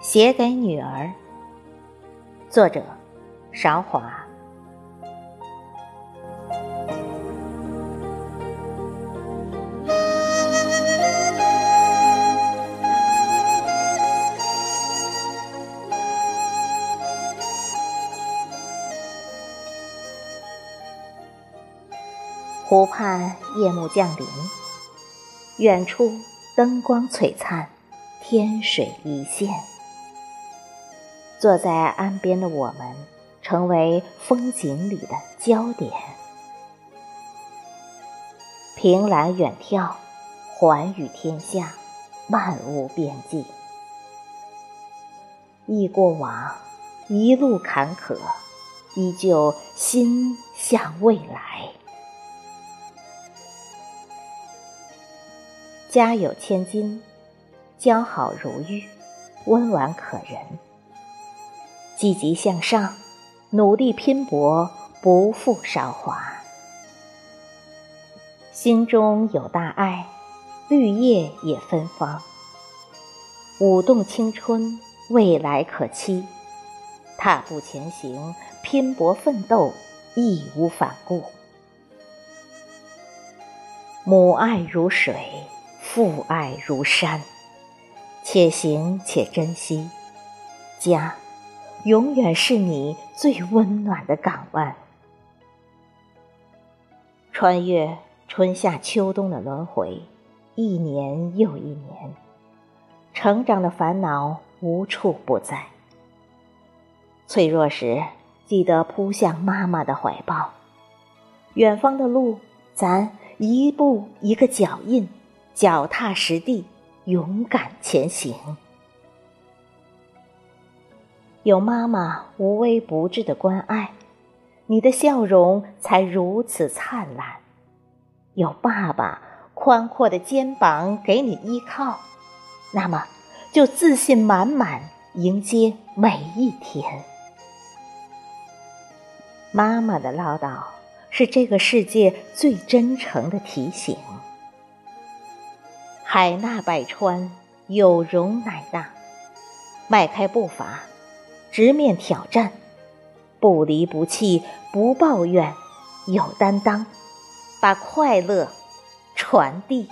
写给女儿，作者：韶华。湖畔夜幕降临，远处灯光璀璨，天水一线。坐在岸边的我们，成为风景里的焦点。凭栏远眺，寰宇天下，漫无边际。忆过往，一路坎坷，依旧心向未来。家有千金，姣好如玉，温婉可人。积极向上，努力拼搏，不负韶华。心中有大爱，绿叶也芬芳。舞动青春，未来可期。踏步前行，拼搏奋斗，义无反顾。母爱如水，父爱如山，且行且珍惜，家。永远是你最温暖的港湾。穿越春夏秋冬的轮回，一年又一年，成长的烦恼无处不在。脆弱时，记得扑向妈妈的怀抱。远方的路，咱一步一个脚印，脚踏实地，勇敢前行。有妈妈无微不至的关爱，你的笑容才如此灿烂；有爸爸宽阔的肩膀给你依靠，那么就自信满满迎接每一天。妈妈的唠叨是这个世界最真诚的提醒。海纳百川，有容乃大，迈开步伐。直面挑战，不离不弃，不抱怨，有担当，把快乐传递。